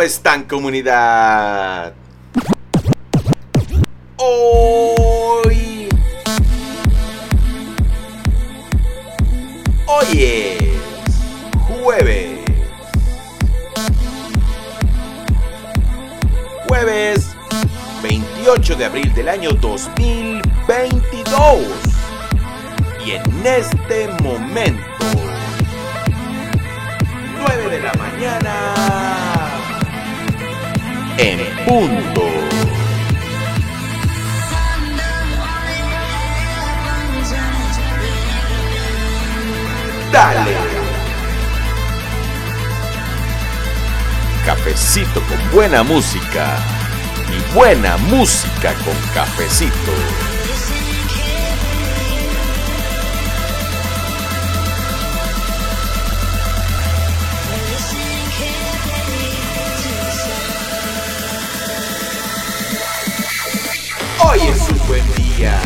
¿Cómo están comunidad? Hoy... Hoy es jueves. Jueves 28 de abril del año 2022. Y en este momento, 9 de la mañana, en punto. Dale. Cafecito con buena música. Y buena música con cafecito. Hoy es un buen día.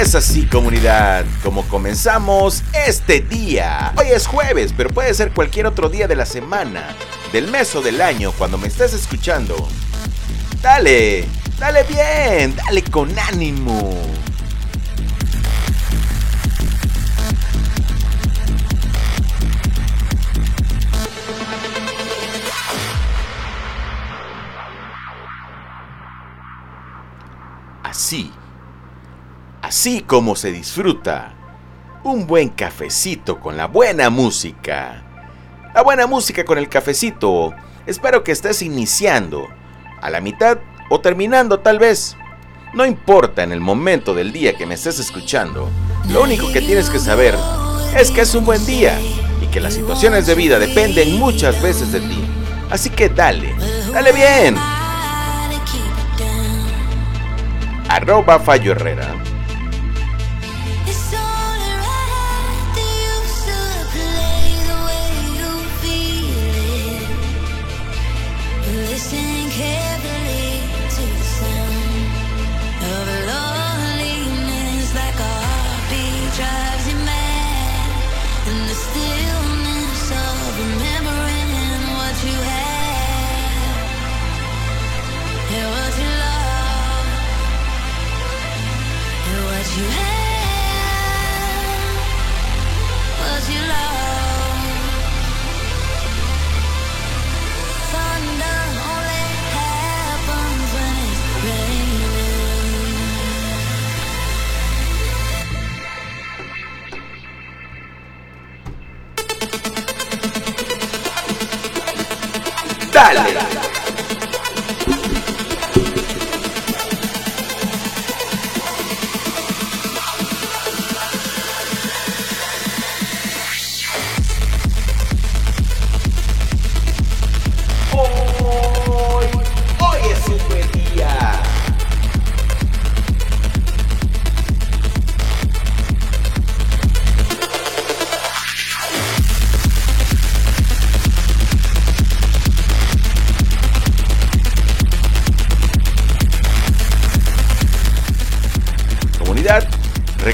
Es así comunidad, como comenzamos este día. Hoy es jueves, pero puede ser cualquier otro día de la semana, del mes o del año cuando me estés escuchando. Dale, dale bien, dale con ánimo. Así, así como se disfruta un buen cafecito con la buena música. La buena música con el cafecito. Espero que estés iniciando, a la mitad o terminando tal vez. No importa en el momento del día que me estés escuchando. Lo único que tienes que saber es que es un buen día y que las situaciones de vida dependen muchas veces de ti. Así que dale, dale bien. Arroba Fallo Herrera.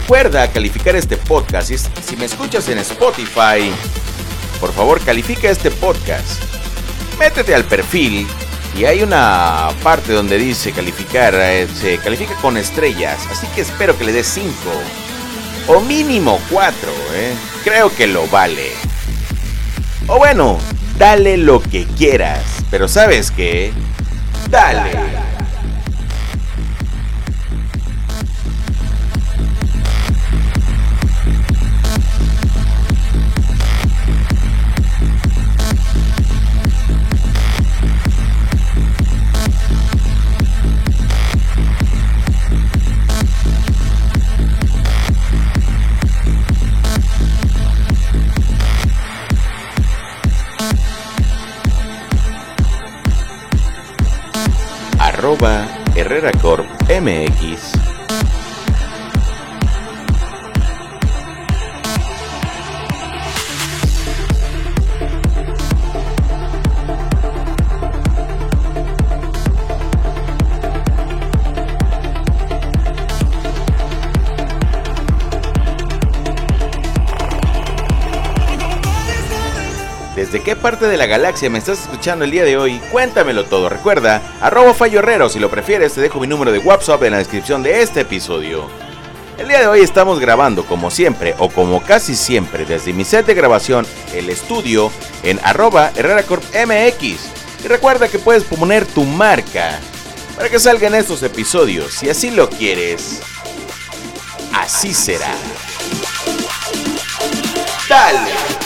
Recuerda calificar este podcast. Y si me escuchas en Spotify, por favor califica este podcast. Métete al perfil y hay una parte donde dice calificar, eh, se califica con estrellas, así que espero que le des 5 o mínimo 4, ¿eh? creo que lo vale. O bueno, dale lo que quieras, pero sabes qué, dale. Corp MX. ¿Desde qué parte de la galaxia me estás escuchando el día de hoy? Cuéntamelo todo. Recuerda, arroba Fallo Herrero. Si lo prefieres, te dejo mi número de WhatsApp en la descripción de este episodio. El día de hoy estamos grabando como siempre o como casi siempre desde mi set de grabación, el estudio, en arroba MX. Y recuerda que puedes poner tu marca para que salgan estos episodios. Si así lo quieres, así será. Dale.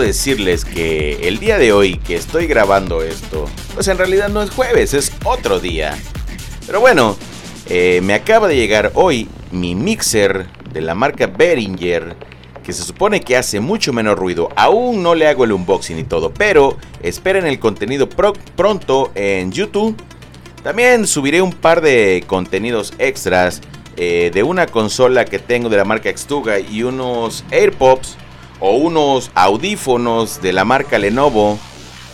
Decirles que el día de hoy que estoy grabando esto, pues en realidad no es jueves, es otro día. Pero bueno, eh, me acaba de llegar hoy mi mixer de la marca Behringer, que se supone que hace mucho menos ruido. Aún no le hago el unboxing y todo, pero esperen el contenido pronto en YouTube. También subiré un par de contenidos extras eh, de una consola que tengo de la marca Xtuga y unos AirPods o unos audífonos de la marca Lenovo,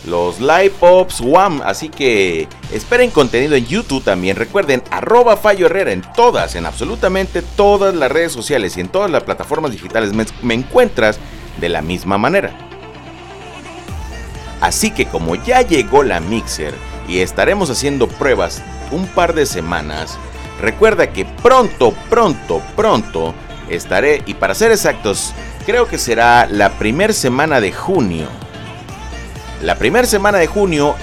los Pops One. Así que esperen contenido en YouTube también. Recuerden, arroba Fallo Herrera en todas, en absolutamente todas las redes sociales y en todas las plataformas digitales me encuentras de la misma manera. Así que como ya llegó la Mixer y estaremos haciendo pruebas un par de semanas, recuerda que pronto, pronto, pronto estaré, y para ser exactos, creo que será la primera semana de junio. La primera semana de junio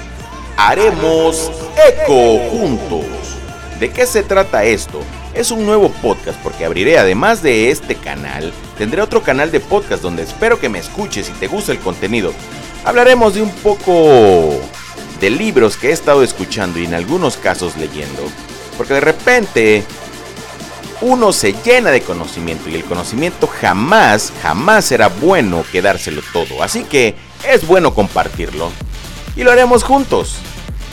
haremos Eco juntos. ¿De qué se trata esto? Es un nuevo podcast porque abriré, además de este canal, tendré otro canal de podcast donde espero que me escuches y te guste el contenido. Hablaremos de un poco de libros que he estado escuchando y en algunos casos leyendo. Porque de repente uno se llena de conocimiento y el conocimiento jamás, jamás será bueno quedárselo todo. Así que es bueno compartirlo. Y lo haremos juntos.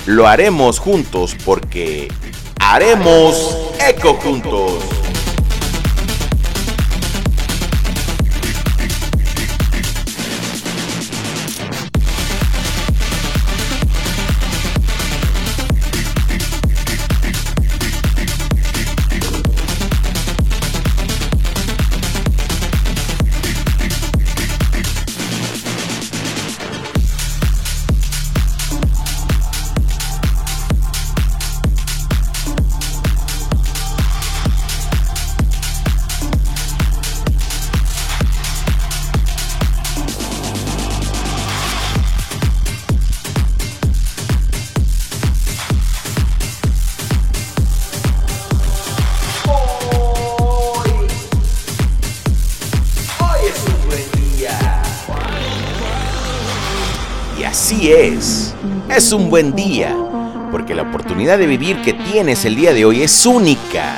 Lo haremos juntos porque haremos eco juntos. Es, un buen día, porque la oportunidad de vivir que tienes el día de hoy es única,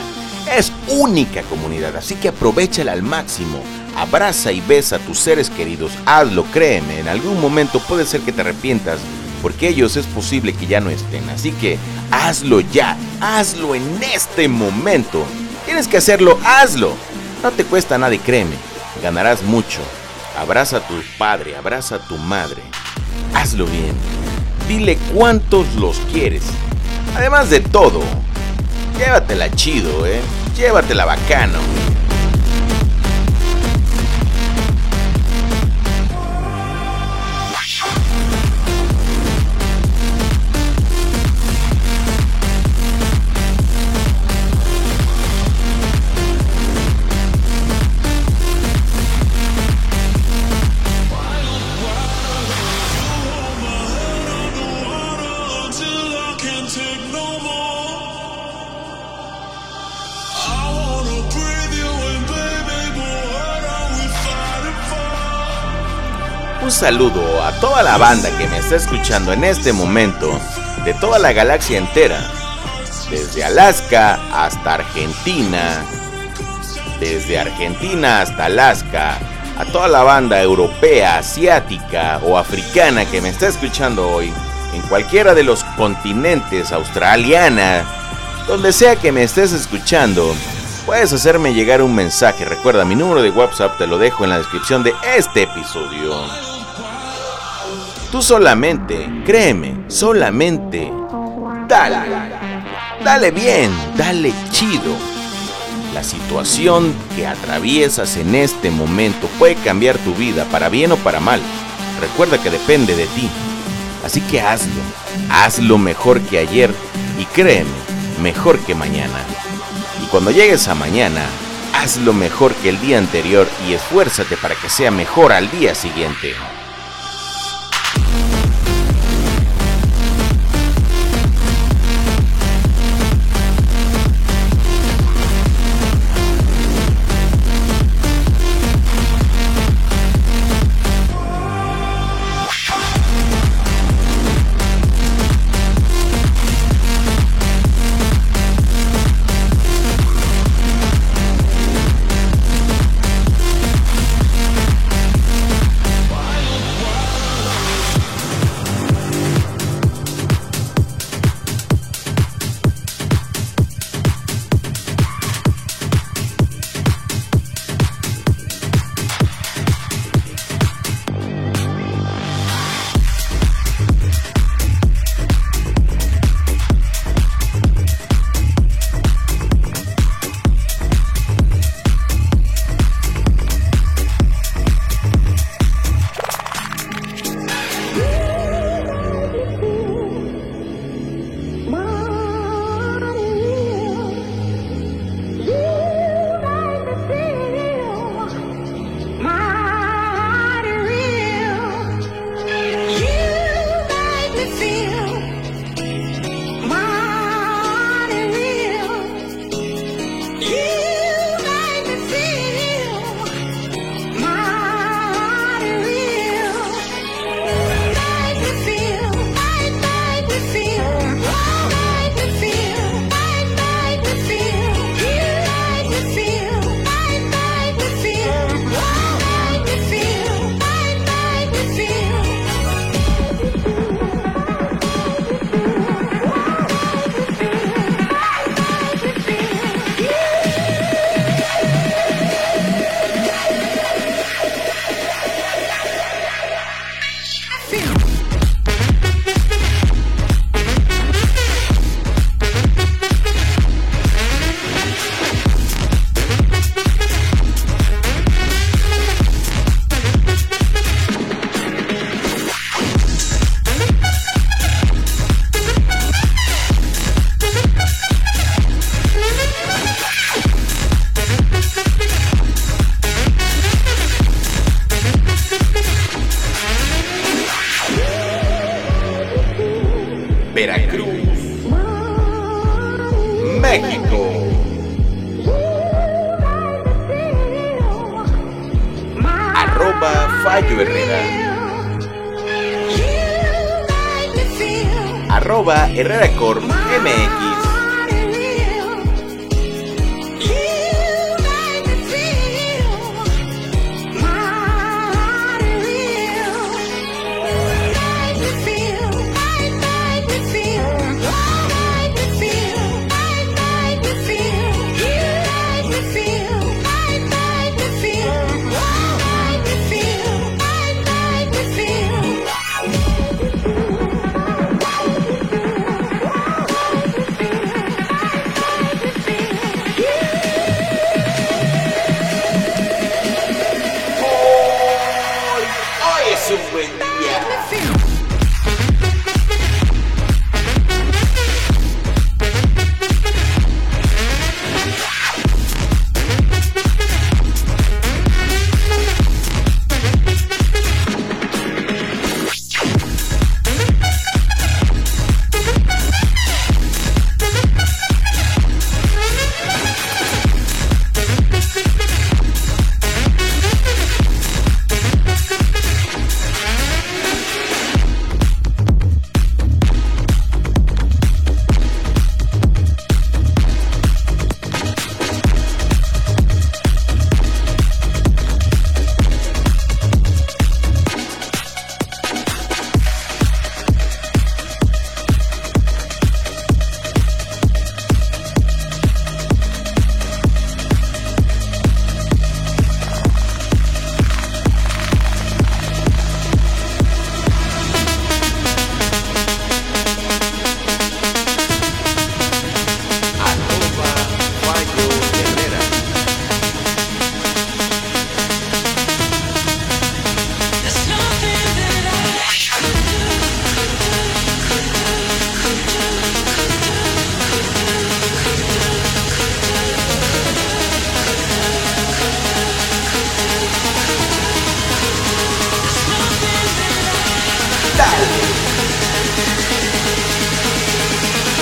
es única comunidad, así que aprovechala al máximo, abraza y besa a tus seres queridos, hazlo, créeme, en algún momento puede ser que te arrepientas, porque ellos es posible que ya no estén, así que hazlo ya, hazlo en este momento, tienes que hacerlo, hazlo, no te cuesta nada y créeme, ganarás mucho. Abraza a tu padre, abraza a tu madre hazlo bien. Dile cuántos los quieres. Además de todo, llévatela chido, ¿eh? Llévatela bacano. Saludo a toda la banda que me está escuchando en este momento, de toda la galaxia entera, desde Alaska hasta Argentina, desde Argentina hasta Alaska, a toda la banda europea, asiática o africana que me está escuchando hoy, en cualquiera de los continentes, australiana, donde sea que me estés escuchando, puedes hacerme llegar un mensaje. Recuerda, mi número de WhatsApp te lo dejo en la descripción de este episodio. Tú solamente, créeme, solamente, dale, dale bien, dale chido. La situación que atraviesas en este momento puede cambiar tu vida para bien o para mal. Recuerda que depende de ti. Así que hazlo, hazlo mejor que ayer y créeme, mejor que mañana. Y cuando llegues a mañana, hazlo mejor que el día anterior y esfuérzate para que sea mejor al día siguiente. Veracruz, México. Arroba Fallo Herrera. Arroba Herrera Corp MX.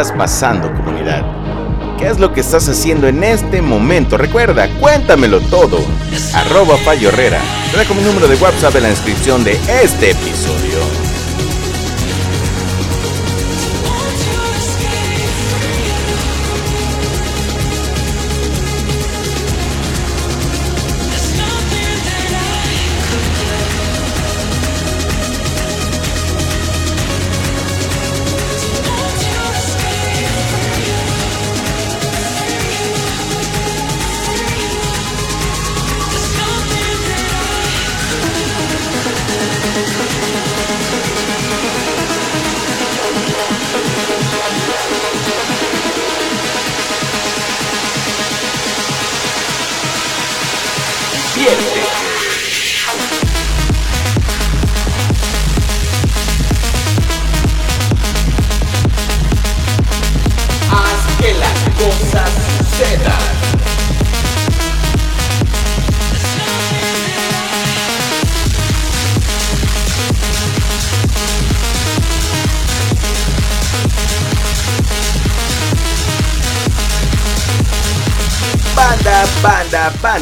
estás pasando, comunidad? ¿Qué es lo que estás haciendo en este momento? Recuerda, cuéntamelo todo. Arroba Fallo Herrera. Te dejo mi número de WhatsApp en la descripción de este episodio.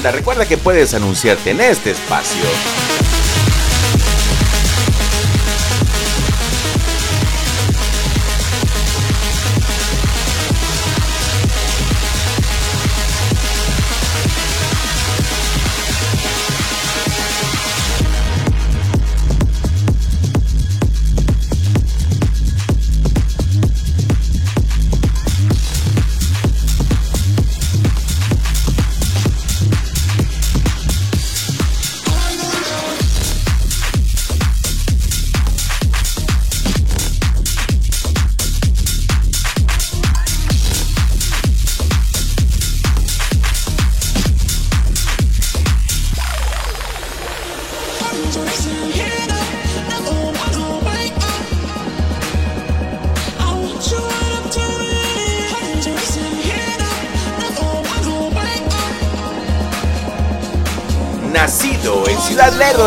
Recuerda que puedes anunciarte en este espacio.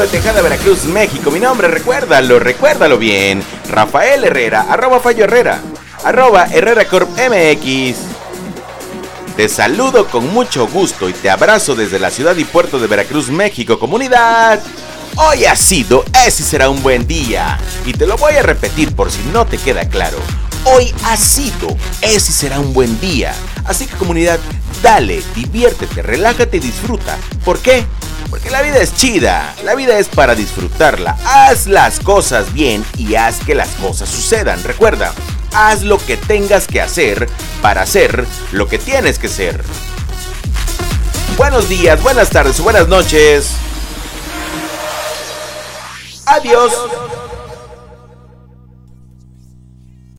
De Tejada, Veracruz, México. Mi nombre, recuérdalo, recuérdalo bien. Rafael Herrera, arroba Fallo Herrera, arroba Herrera Corp MX. Te saludo con mucho gusto y te abrazo desde la ciudad y puerto de Veracruz, México, comunidad. Hoy ha sido, ese será un buen día. Y te lo voy a repetir por si no te queda claro. Hoy ha sido, ese será un buen día. Así que comunidad, dale, diviértete, relájate y disfruta. ¿Por qué? Porque la vida es chida, la vida es para disfrutarla. Haz las cosas bien y haz que las cosas sucedan. Recuerda, haz lo que tengas que hacer para hacer lo que tienes que ser. Buenos días, buenas tardes, buenas noches. Adiós.